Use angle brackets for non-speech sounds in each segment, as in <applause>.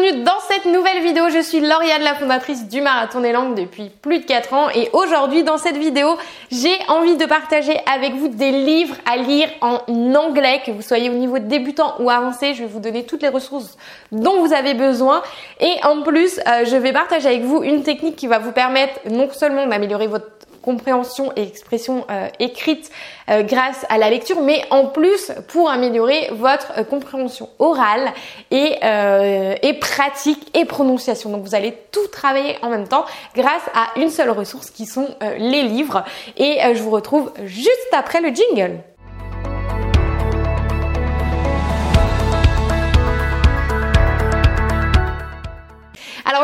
bienvenue dans cette nouvelle vidéo. Je suis Lauriane, la fondatrice du Marathon des Langues depuis plus de 4 ans et aujourd'hui dans cette vidéo, j'ai envie de partager avec vous des livres à lire en anglais, que vous soyez au niveau débutant ou avancé. Je vais vous donner toutes les ressources dont vous avez besoin et en plus, euh, je vais partager avec vous une technique qui va vous permettre non seulement d'améliorer votre compréhension et expression euh, écrite euh, grâce à la lecture, mais en plus pour améliorer votre euh, compréhension orale et, et pratique et prononciation. Donc vous allez tout travailler en même temps grâce à une seule ressource qui sont les livres. Et je vous retrouve juste après le jingle.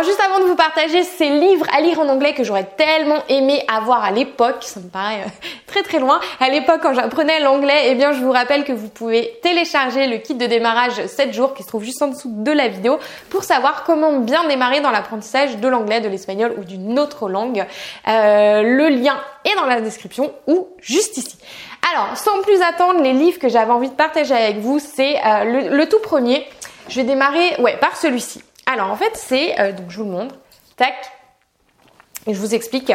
Juste avant de vous partager ces livres à lire en anglais que j'aurais tellement aimé avoir à l'époque, ça me paraît euh, très très loin, à l'époque quand j'apprenais l'anglais, eh bien je vous rappelle que vous pouvez télécharger le kit de démarrage 7 jours qui se trouve juste en dessous de la vidéo pour savoir comment bien démarrer dans l'apprentissage de l'anglais, de l'espagnol ou d'une autre langue. Euh, le lien est dans la description ou juste ici. Alors, sans plus attendre, les livres que j'avais envie de partager avec vous, c'est euh, le, le tout premier. Je vais démarrer ouais, par celui-ci. Alors en fait c'est, euh, donc je vous le montre, tac, et je vous explique.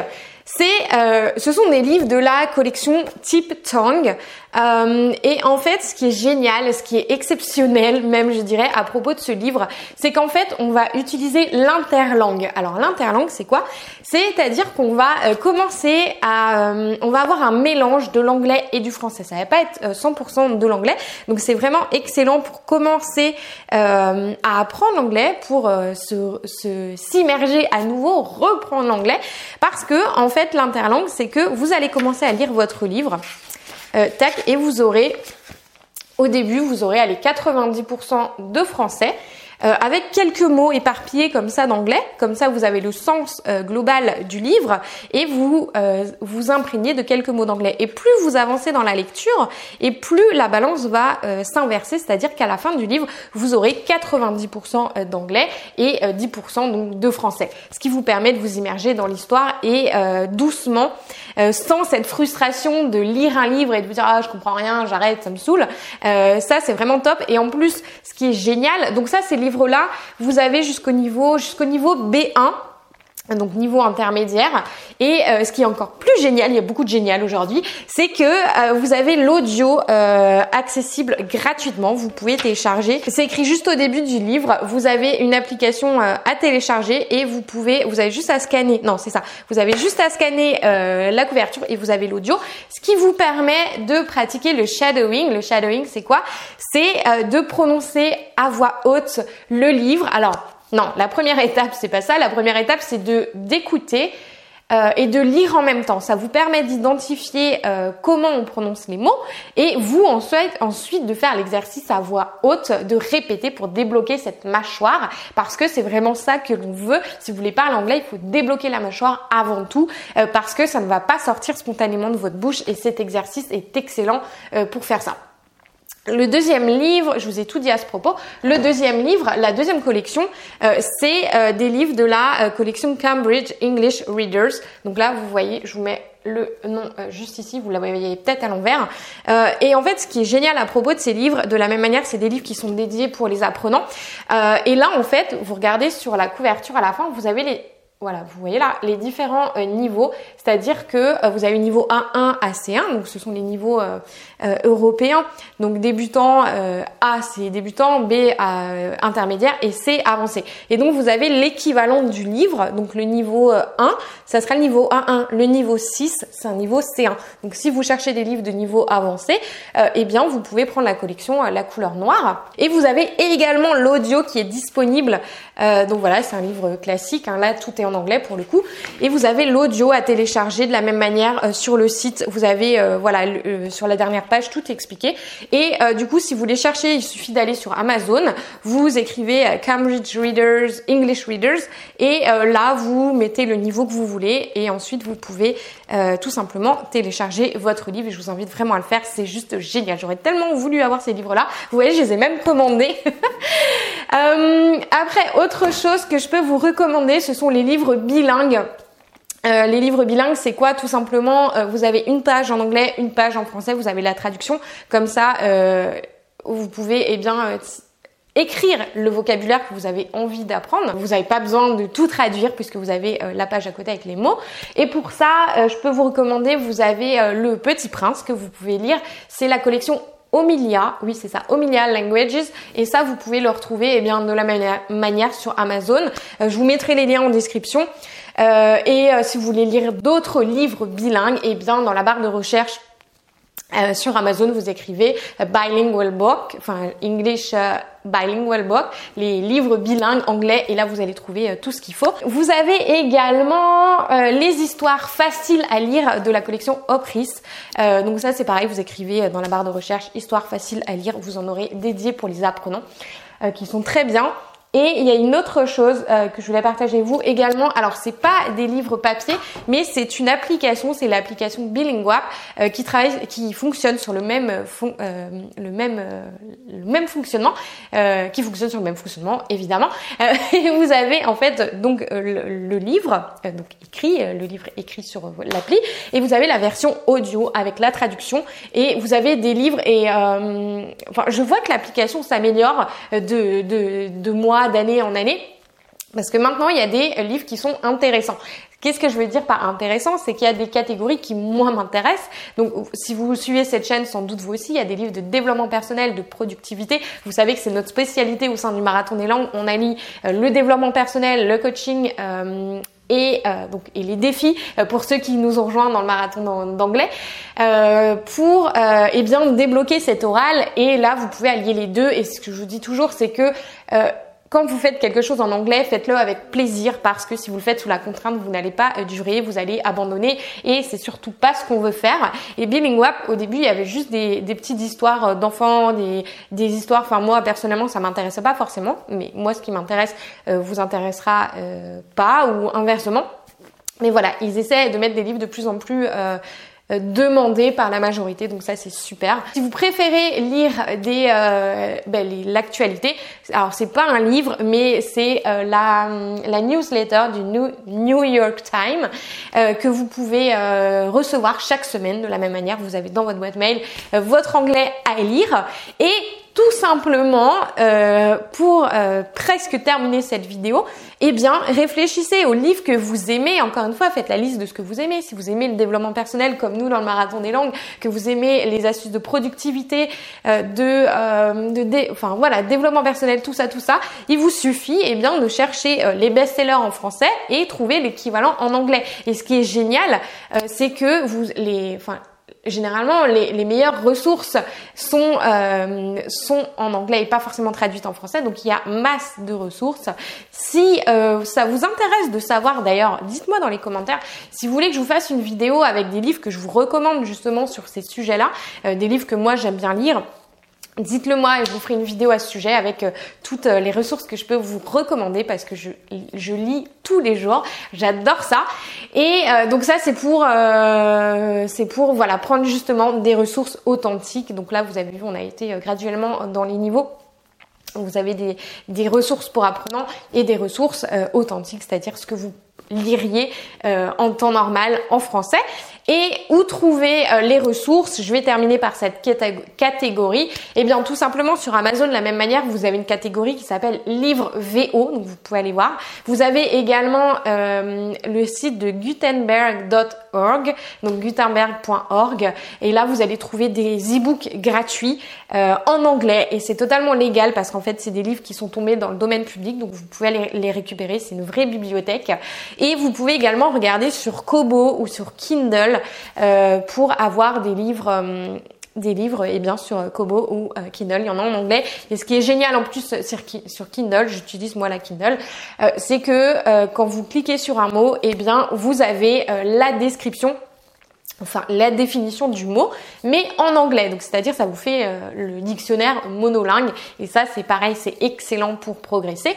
C'est, euh, ce sont des livres de la collection Tip Tongue. Euh, et en fait, ce qui est génial, ce qui est exceptionnel, même je dirais, à propos de ce livre, c'est qu'en fait, on va utiliser l'interlangue. Alors l'interlangue, c'est quoi? C'est-à-dire qu'on va euh, commencer à, euh, on va avoir un mélange de l'anglais et du français. Ça va pas être 100% de l'anglais, donc c'est vraiment excellent pour commencer à apprendre l'anglais, pour se s'immerger à nouveau, reprendre l'anglais, parce que en fait l'interlangue, c'est que vous allez commencer à lire votre livre, euh, tac, et vous aurez, au début, vous aurez allez 90% de français, euh, avec quelques mots éparpillés comme ça d'anglais. Comme ça, vous avez le sens euh, global du livre et vous euh, vous imprégnez de quelques mots d'anglais. Et plus vous avancez dans la lecture, et plus la balance va s'inverser, c'est-à-dire qu'à la fin du livre, vous aurez 90% d'anglais et 10% donc de français. Ce qui vous permet de vous immerger dans l'histoire et doucement, sans cette frustration de lire un livre et de vous dire ah je comprends rien, j'arrête, ça me saoule. ça c'est vraiment top. Et en plus, ce qui est génial, donc ça c'est là vous avez jusqu'au niveau, jusqu'au niveau B1 donc niveau intermédiaire. Et euh, ce qui est encore plus génial, il y a beaucoup de génial aujourd'hui, c'est que euh, vous avez l'audio euh, accessible gratuitement. Vous pouvez télécharger. C'est écrit juste au début du livre. Vous avez une application à télécharger et vous pouvez, vous avez juste à scanner. Non, c'est ça. Vous avez juste à scanner la couverture et vous avez l'audio, ce qui vous permet de pratiquer le shadowing. Le shadowing, c'est quoi? C'est de prononcer à voix haute le livre. Alors non, la première étape, c'est pas ça. La première étape, c'est de d'écouter euh, et de lire en même temps. Ça vous permet d'identifier euh, comment on prononce les mots et vous ensuite, ensuite de faire l'exercice à voix haute, de répéter pour débloquer cette mâchoire parce que c'est vraiment ça que l'on veut. Si vous voulez parler anglais, il faut débloquer la mâchoire avant tout euh, parce que ça ne va pas sortir spontanément de votre bouche et cet exercice est excellent pour faire ça. Le deuxième livre, je vous ai tout dit à ce propos, le deuxième livre, la deuxième collection, euh, c'est euh, des livres de la euh, collection Cambridge English Readers. Donc là, vous voyez, je vous mets le nom juste ici, vous la voyez peut-être à l'envers. et en fait, ce qui est génial à propos de ces livres, de la même manière, c'est des livres qui sont dédiés pour les apprenants. et là, en fait, vous regardez sur la couverture à la fin, vous avez les voilà, vous voyez là les différents euh, niveaux, c'est-à-dire que euh, vous avez niveau A1 à C1, donc ce sont les niveaux euh, européens. Donc débutant A c'est débutant, B intermédiaire et C avancé. Et donc vous avez l'équivalent du livre, donc le niveau 1, ça sera le niveau A1. Le niveau 6, c'est un niveau C1. Donc si vous cherchez des livres de niveau avancé, eh bien vous pouvez prendre la collection la couleur noire. Et vous avez également l'audio qui est disponible. donc voilà, c'est un livre classique. Hein. Là tout est en anglais pour le coup. Et vous avez l'audio à télécharger de la même manière euh, sur le site. Vous avez euh, voilà euh, sur la dernière page tout expliqué. Et du coup, si vous voulez chercher, il suffit d'aller sur Amazon. Vous écrivez Cambridge Readers, English Readers, et là vous mettez le niveau que vous voulez. Et ensuite vous pouvez tout simplement télécharger votre livre. Et je vous invite vraiment à le faire. C'est juste génial. J'aurais tellement voulu avoir ces livres-là. Vous voyez, je les ai même commandés. <laughs> après, autre chose que je peux vous recommander, ce sont les livres bilingues. Euh, les livres bilingues, c'est quoi Tout simplement, euh, vous avez une page en anglais, une page en français, vous avez la traduction. Comme ça, euh, vous pouvez eh bien écrire le vocabulaire que vous avez envie d'apprendre. Vous n'avez pas besoin de tout traduire puisque vous avez la page à côté avec les mots. Et pour ça, je peux vous recommander, vous avez le Petit Prince que vous pouvez lire. C'est la collection Omilia, oui c'est ça, Omilia Languages, et ça vous pouvez le retrouver eh bien de la manière sur Amazon. je vous mettrai les liens en description. Euh, et euh, si vous voulez lire d'autres livres bilingues, eh bien dans la barre de recherche euh, sur Amazon, vous écrivez bilingual book, enfin English bilingual book, les livres bilingues anglais, et là vous allez trouver tout ce qu'il faut. Vous avez également les histoires faciles à lire de la collection Opris. donc ça c'est pareil, vous écrivez dans la barre de recherche histoire facile à lire, vous en aurez dédié pour les apprenants, qui sont très bien. Et il y a une autre chose euh, que je voulais partager avec vous également. Alors c'est pas des livres papier, mais c'est une application, c'est l'application Bilingwap euh, qui travaille, qui fonctionne sur le même euh, le même le même fonctionnement, qui fonctionne sur le même fonctionnement évidemment. <laughs> et vous avez en fait donc le, livre donc écrit, le livre écrit sur l'appli, et vous avez la version audio avec la traduction. Et vous avez des livres et enfin je vois que l'application s'améliore de de de mois d'année en année. Parce que maintenant, il y a des livres qui sont intéressants. Qu'est-ce que je veux dire par intéressant? C'est qu'il y a des catégories qui, moi, m'intéressent. Donc, si vous suivez cette chaîne, sans doute vous aussi, il y a des livres de développement personnel, de productivité. Vous savez que c'est notre spécialité au sein du Marathon des langues. On allie euh, le développement personnel, le coaching euh, et euh, donc et les défis pour ceux qui nous ont rejoints dans le marathon d'anglais pour eh bien débloquer cet oral et là vous pouvez allier les deux et ce que je vous dis toujours c'est que quand vous faites quelque chose en anglais, faites-le avec plaisir parce que si vous le faites sous la contrainte, vous n'allez pas euh, durer, vous allez abandonner et c'est surtout pas ce qu'on veut faire. Et Billingwap, au début, il y avait juste des, petites histoires euh, d'enfants, des, histoires. Enfin, moi personnellement, ça m'intéressait pas forcément, mais moi, ce qui m'intéresse euh, vous intéressera pas ou inversement. Mais voilà, ils essaient de mettre des livres de plus en plus euh, demandé par la majorité, donc ça c'est super. Si vous préférez lire des euh, ben, l'actualité, alors c'est pas un livre, mais c'est euh, la, la newsletter du New, York Times que vous pouvez recevoir chaque semaine de la même manière. Vous avez dans votre boîte mail votre anglais à lire et tout simplement, euh, pour euh, presque terminer cette vidéo, eh bien, réfléchissez aux livres que vous aimez. Encore une fois, faites la liste de ce que vous aimez. Si vous aimez le développement personnel, comme nous dans le marathon des langues, que vous aimez les astuces de productivité, euh, de, de enfin voilà, développement personnel, tout ça, tout ça, il vous suffit, eh bien, de chercher les best-sellers en français et trouver l'équivalent en anglais. Et ce qui est génial, c'est que vous les, enfin généralement les, les, meilleures ressources sont euh, sont en anglais et pas forcément traduites en français. Donc il y a masse de ressources. Si euh, ça vous intéresse de savoir d'ailleurs dites-moi dans les commentaires si vous voulez que je vous fasse une vidéo avec des livres que je vous recommande justement sur ces sujets là euh, des livres que moi j'aime bien lire Dites-le moi et je vous ferai une vidéo à ce sujet avec euh, toutes euh, les ressources que je peux vous recommander parce que je, lis tous les jours. J'adore ça. Et euh, donc ça c'est pour c'est pour voilà prendre justement des ressources authentiques. Donc là vous avez vu on a été graduellement dans les niveaux. Vous avez des, des ressources pour apprenants et des ressources authentiques, c'est-à-dire ce que vous liriez en temps normal en français. Et où trouver euh, les ressources? Je vais terminer par cette catégorie. Eh bien, tout simplement sur Amazon, de la même manière, vous avez une catégorie qui s'appelle livre VO, donc vous pouvez aller voir. Vous avez également euh, le site de gutenberg.org, donc gutenberg.org, et là vous allez trouver des e-books gratuits euh, en anglais, et c'est totalement légal parce qu'en fait c'est des livres qui sont tombés dans le domaine public, donc vous pouvez aller les récupérer. C'est une vraie bibliothèque. Et vous pouvez également regarder sur Kobo ou sur Kindle euh, pour avoir des livres euh, des livres et bien sur Kobo ou euh, Kindle, il y en a en anglais. Et ce qui est génial en plus sur, Kindle, j'utilise moi la Kindle, c'est que quand vous cliquez sur un mot, et eh bien vous avez la description enfin la définition du mot, mais en anglais. Donc c'est-à-dire ça vous fait le dictionnaire monolingue et ça c'est pareil, c'est excellent pour progresser.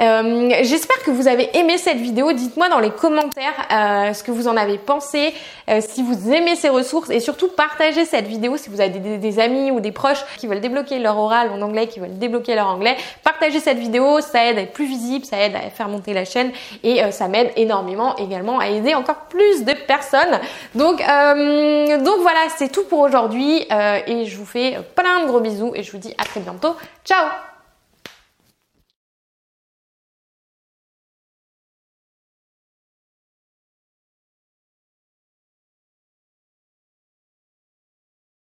Euh, j'espère que vous avez aimé cette vidéo. Dites-moi dans les commentaires euh, ce que vous en avez pensé, euh, si vous aimez ces ressources et surtout partagez cette vidéo si vous avez des, amis ou des proches qui veulent débloquer leur oral en anglais, qui veulent débloquer leur anglais. Partagez cette vidéo, ça aide à être plus visible, ça aide à faire monter la chaîne et ça m'aide énormément également à aider encore plus de personnes. Donc, donc voilà, c'est tout pour aujourd'hui et je vous fais plein de gros bisous et je vous dis à très bientôt. Ciao